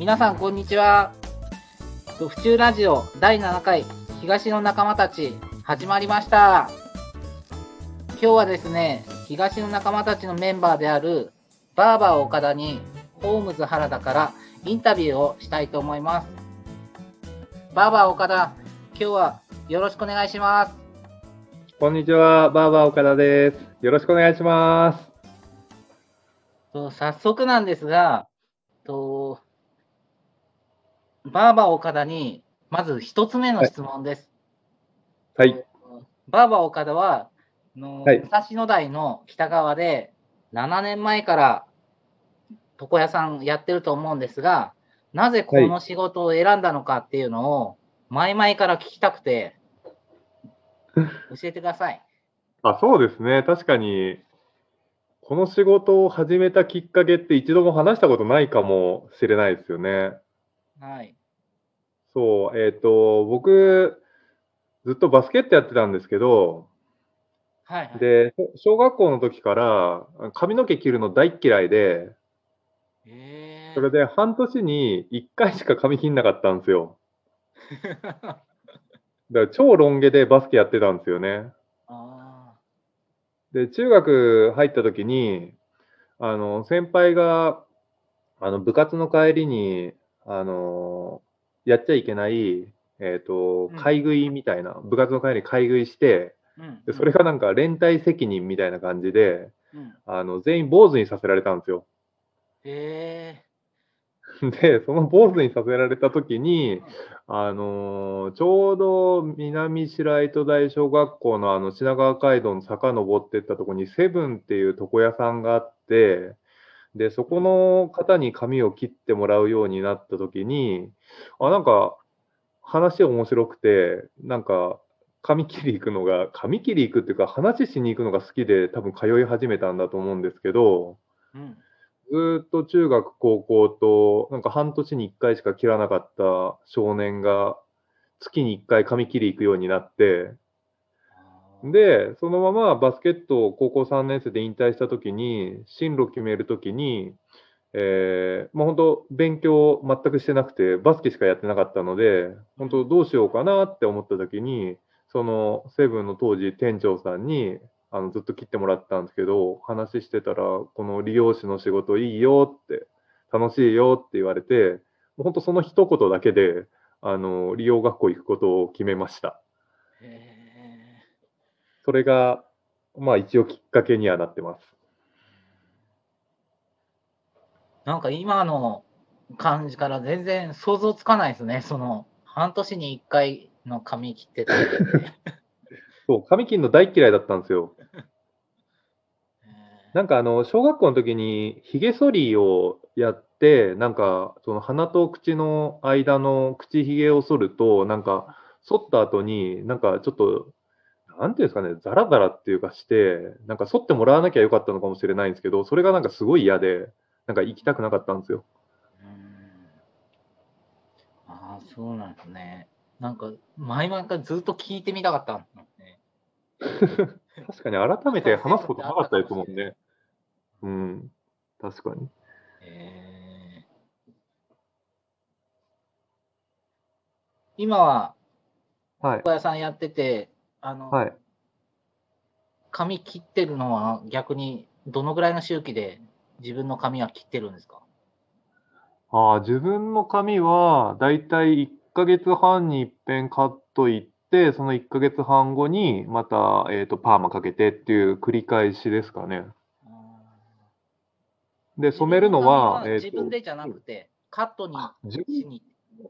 皆さんこんにちは。府中ラジオ第7回東の仲間たち始まりました。今日はですね、東の仲間たちのメンバーであるバーバー岡田にホームズ原田からインタビューをしたいと思います。バーバー岡田、今日はよろしくお願いします。こんにちは、バーバー岡田です。よろしくお願いします。と早速なんですが、とバーバー岡田にまず一つ目の質問です。はい。バーバー岡田は、あのはい武蔵野台の北側で7年前から床屋さんやってると思うんですが、なぜこの仕事を選んだのかっていうのを前々から聞きたくて、教えてください。あ、そうですね。確かに、この仕事を始めたきっかけって一度も話したことないかもしれないですよね。はい。そう、えっ、と、僕、ずっとバスケットやってたんですけど、はい、はい。で、小学校の時から髪の毛切るの大っ嫌いで、えそれで半年に1回しか髪切んなかったんですよ。だから超ロン毛でバスケやってたんですよね。あで、中学入った時に、あの、先輩が、あの、部活の帰りに、あの、やっちゃいけない、えっ、とうん、買い食いみたいな、部活の帰りに買い食いして、で、それがなんか連帯責任みたいな感じで、うん。あの、全員坊主にさせられたんですよ。え で、その坊主にさせられた時に、あのーちょうど南白糸台小学校のあの品川街道の坂登ってったところにセブンっていう床屋さんがあって、で、そこの方に髪を切ってもらうようになった時に、あ、なんか話面白くて、なんか髪切り行くのが、髪切り行くっていうか話しに行くのが好きで多分通い始めたんだと思うんですけど、うん。ずーっと中学、高校と、なんか半年に1回しか切らなかった少年が、月に1回髪切り行くようになって、で、そのままバスケットを高校3年生で引退したときに、進路決めるときに、えー、まあ本当、勉強全くしてなくて、バスケしかやってなかったので、本当、どうしようかなって思ったときに、そのセブンの当時、店長さんに、あのずっと切ってもらったんですけど、話してたら、この理容師の仕事いいよって、楽しいよって言われて、もう本当その一言だけで、あの、理容学校行くことを決めました。えそれが、まあ一応きっかけにはなってます。ーなんか今の感じから全然想像つかないですね。その、半年に1回の髪切ってた。そう、髪切るの大嫌いだったんですよ。えなんかあの、小学校の時に髭剃りをやって、なんかその鼻と口の間の口ひげを剃ると、なんか剃った後に、なんかちょっと、なんていうんですかね、ザラザラっていうかして、なんか剃ってもらわなきゃよかったのかもしれないんですけど、それがなんかすごい嫌で、なんか行きたくなかったんですよ。ーうんああ、そうなんですね。なんか、前々からずっと聞いてみたかったんですね。確かに改めて話すことなかったですもんね。うん、確かに。えー今は、はい。床屋さんやってて、あの、はい。髪切ってるのは逆にどのぐらいの周期で自分の髪は切ってるんですか？ああ、自分の髪は、だいたい1ヶ月半に一遍カット行って、その1ヶ月半後に、また、えっと、パーマかけてっていう繰り返しですかね。で、染めるのは、えっと自分でじゃなくて、カットに自しに。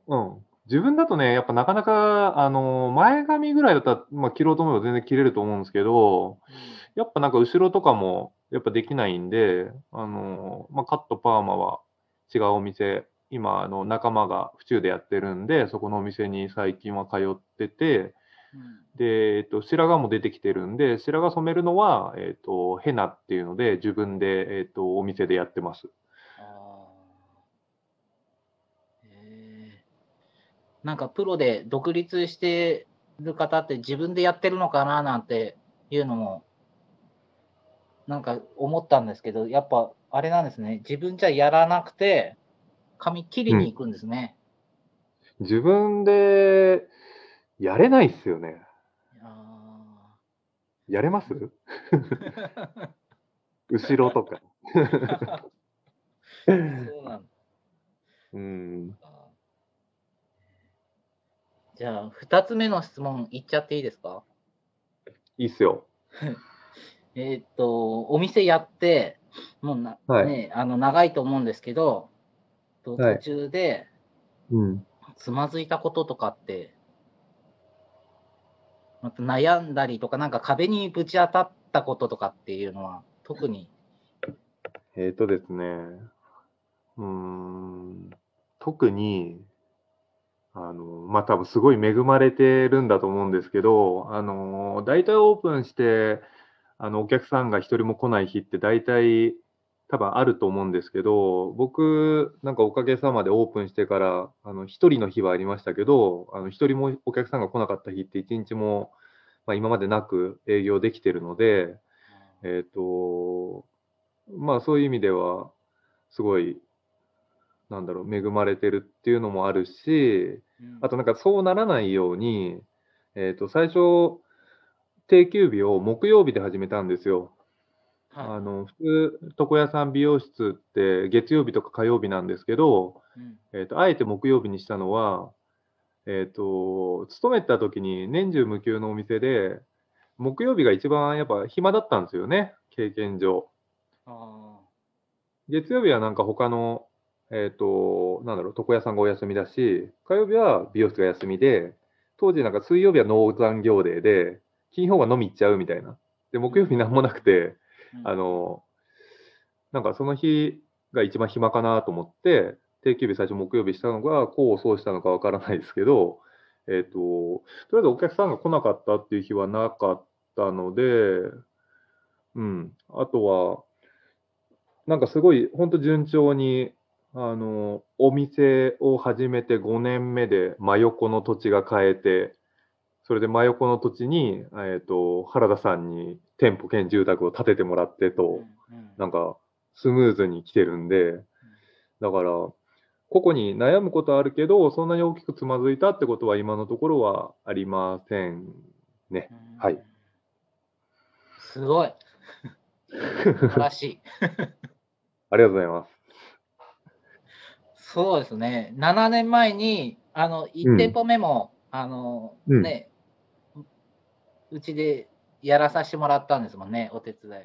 うん。自分だとね、やっぱなかなか、あの、前髪ぐらいだったら、まあ、切ろうと思えば全然切れると思うんですけど、やっぱなんか後ろとかも、やっぱできないんで、あの、まあ、カットパーマは違うお店、今、あの、仲間が府中でやってるんで、そこのお店に最近は通ってて、うんで、えっと、白髪も出てきてるんで、白髪染めるのは、えっと、ヘナっていうので、自分で、えっと、お店でやってます。あーへーなんかプロで独立してる方って自分でやってるのかななんていうのもなんか思ったんですけど、やっぱあれなんですね。自分じゃやらなくて、髪切りに行くんですね。自分でやれないっすよね。あやれます？ー 後ろとか。そうなんうん。だ。じゃあ、二つ目の質問いっちゃっていいですか？いいっすよ。えーっと、お店やって、もうな、はいね、あの、長いと思うんですけど、途中でうん。つまずいたこととかって、また悩んだりとか、なんか壁にぶち当たったこととかっていうのは、特に、えーとですね。うーん。特に、あの、まあ、多分すごい恵まれてるんだと思うんですけど、あの、大体オープンして、あの、お客さんが一人も来ない日って大体多分あると思うんですけど、僕、なんかおかげさまでオープンしてから、あの、一人の日はありましたけど、あの、一人もお客さんが来なかった日って一日も、まあ、今までなく営業できてるので、えっ、と、まあそういう意味では、すごい、なんだろう、恵まれてるっていうのもあるし、うんあとなんかそうならないように、えっ、と、最初、定休日を木曜日で始めたんですよ。はあの、普通、床屋さん美容室って月曜日とか火曜日なんですけど、いうんえっ、と、あえて木曜日にしたのは、えっ、と、勤めてた時に年中無休のお店で、木曜日が一番やっぱ暇だったんですよね、経験上。あ月曜日はなんか他の、えっ、と、なんだろう、床屋さんがお休みだし、火曜日は美容室が休みで、当時なんか水曜日は農残業デーで、金曜は飲み行っちゃうみたいな。で、木曜日なんもなくて、ーうんあの、なんかその日が一番暇かなと思って、定休日最初木曜日したのが、こうそうしたのかわからないですけど、えっ、と、とりあえずお客さんが来なかったっていう日はなかったので、うん。あとは、なんかすごい、本当順調に、あの、お店を始めて5年目で真横の土地が買えて、それで真横の土地に、えっ、と、原田さんに店舗兼住宅を建ててもらってと、うんうんなんか、スムーズに来てるんで、だから、個々に悩むことはあるけど、そんなに大きくつまずいたってことは今のところはありませんね。うんはい。すごい。素晴らしい。ありがとうございます。そうですね。7年前に、あの、1店舗目も、あの、うんね、うちでやらさせてもらったんですもんね、お手伝い。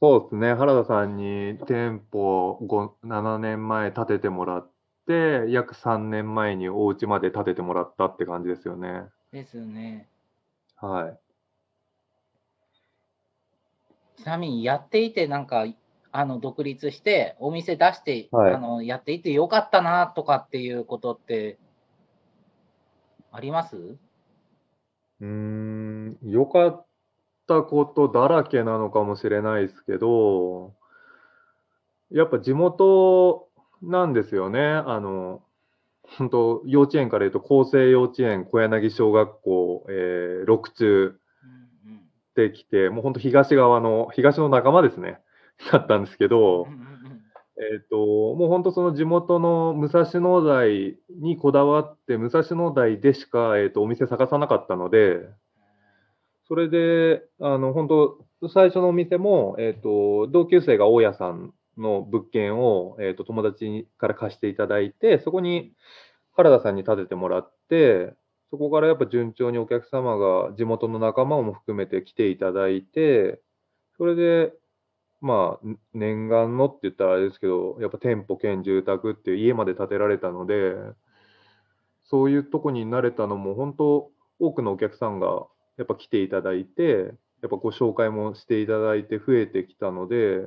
そうですね。原田さんに店舗5 7年前建ててもらって、約3年前にお家まで建ててもらったって感じですよね。ですよね。はい。ちなみにやっていて、なんか、あの、独立して、お店出して、はいあの、やっていてよかったな、とかっていうことって、あります？うーん、良かったことだらけなのかもしれないですけど、やっぱ地元なんですよね。あの、本当幼稚園から言うと、厚生幼稚園、小柳小学校、えー、六中で来て、もう本当東側の、東の仲間ですね。だったんですけどえっと、もう本当その地元の武蔵野台にこだわって、武蔵野台でしか、えっと、お店探さなかったので、それで、あの、本当最初のお店も、えっと、同級生が大家さんの物件を、えっと、友達から貸していただいて、そこに原田さんに建ててもらって、そこからやっぱ順調にお客様が地元の仲間も含めて来ていただいて、それで、まあ、念願のって言ったらあれですけど、やっぱ店舗兼住宅っていう家まで建てられたので、そういうとこに慣れたのも、本当、多くのお客さんがやっぱ来ていただいて、やっぱご紹介もしていただいて増えてきたので、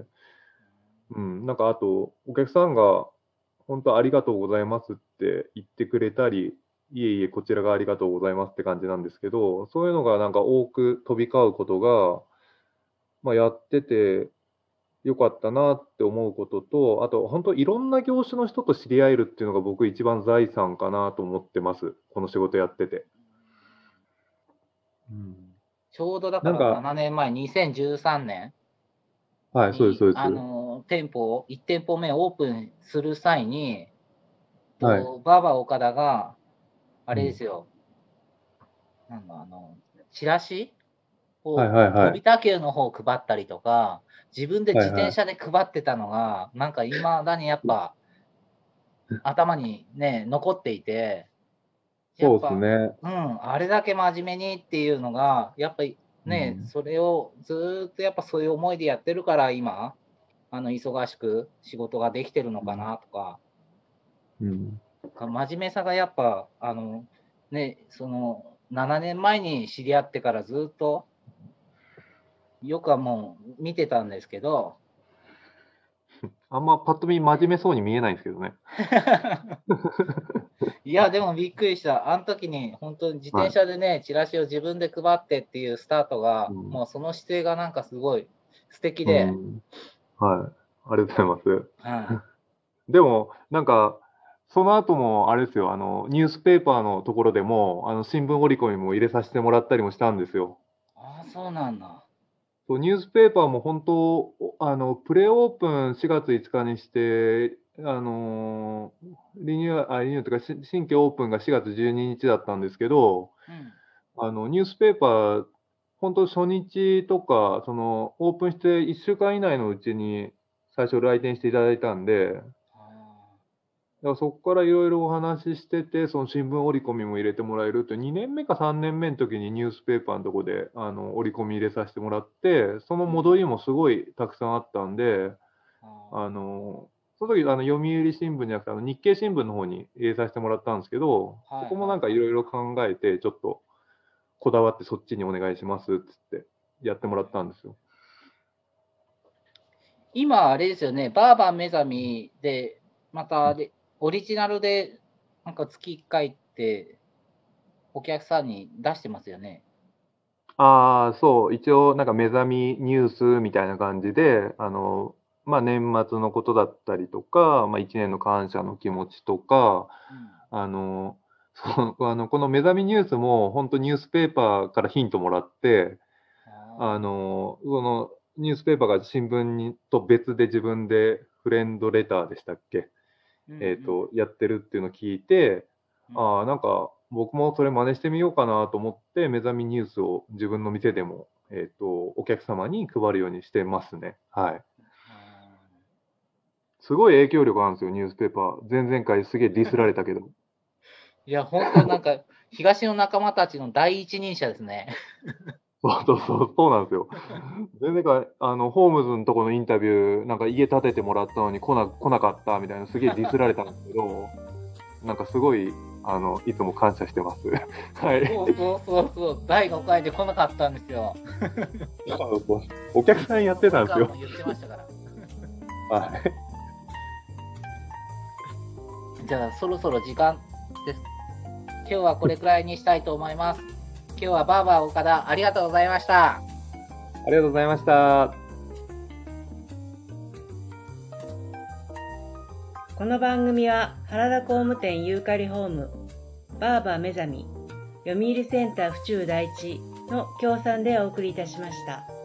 うん、なんかあと、お客さんが本当ありがとうございますって言ってくれたり、いえいえ、こちらがありがとうございますって感じなんですけど、そういうのがなんか多く飛び交うことが、まあ、やっててよかったなって思うことと、あと本当いろんな業種の人と知り合えるっていうのが僕一番財産かなと思ってます。この仕事やってて。うん、ちょうどだからなんか7年前、2013年はい、そうです、そうです。あの店舗を、1店舗目オープンする際に、と、はいバーバー岡田が、あれですよ、なんだ、あの、チラシを、はいはいはい飛田急の方を配ったりとか、自分で自転車で配ってたのが、なんか未だにやっぱ、頭にね、残っていて、そうですね。うん、あれだけ真面目にっていうのが、やっぱりね、うんそれをずーっとやっぱそういう思いでやってるから、今、あの忙しく仕事ができてるのかなとか、うん。真面目さがやっぱ、あの、ね、その、7年前に知り合ってからずっと、よくはもう見てたんですけど、あんまパッと見真面目そうに見えないんですけどね。いや、でもびっくりした。あの時に本当に自転車でね、チラシを自分で配ってっていうスタートが、うんもうその姿勢がなんかすごい素敵で、うんはい。ありがとうございます。はい でも、なんか、その後も、あれですよ、あの、ニュースペーパーのところでも、あの、新聞折り込みも入れさせてもらったりもしたんですよ。ああ、そうなんだ。そうニュースペーパーも本当、おあの、プレオープン4月5日にして、あのーリニューアリニューというか、し新規オープンが4月12日だったんですけど、うん。あの、ニュースペーパー、本当初日とか、その、オープンして1週間以内のうちに最初来店していただいたんで、あだからそこからいろいろお話ししてて、その新聞折り込みも入れてもらえるって、2年目か3年目の時にニュースペーパーのとこであの折り込み入れさせてもらって、その戻りもすごいたくさんあったんで、ーああのその時あの読売新聞じゃなくてあの日経新聞の方に入れさせてもらったんですけど、はいそこもなんかいろいろ考えて、ちょっとこだわってそっちにお願いしますっつってやってもらったんですよ。今、あれですよね、バーバー目覚みで、またで、オリジナルで、なんか月1回って、お客さんに出してますよね。ああ、そう、一応、なんか目覚みニュースみたいな感じで、あの、まあ、年末のことだったりとか、まあ、一年の感謝の気持ちとか、あの、そうあのこの目覚みニュースも、本当ニュースペーパーからヒントもらって、ああの、その、ニュースペーパーが新聞にと別で自分でフレンドレターでしたっけ、ーえっ、と、やってるっていうのを聞いて、ああ、なんか僕もそれ真似してみようかなと思って、目覚みニュースを自分の店でも、えっ、と、お客様に配るようにしてますね。はい。すごい影響力あるんですよ、ニュースペーパー。前々回すげえディスられたけど。いや、本当になんか、東の仲間たちの第一人者ですね。そうそうそう、そうなんですよ。前々回、あの、ホームズのとこのインタビュー、なんか家建ててもらったのに来な来なかったみたいな、すげえディスられたんですけど、なんかすごい、あの、いつも感謝してます。はい。そうそうそうそう、第5回で来なかったんですよ。お客さんやってたんですよ僕。はもう言ってましたから。はい。じゃあ、そろそろ時間です。今日はこれくらいにしたいと思います。今日はバーバー岡田、ありがとうございました。ありがとうございました。この番組は原田工務店ユーカリホームバーバー目覚み読売センター府中第一の協賛でお送りいたしました。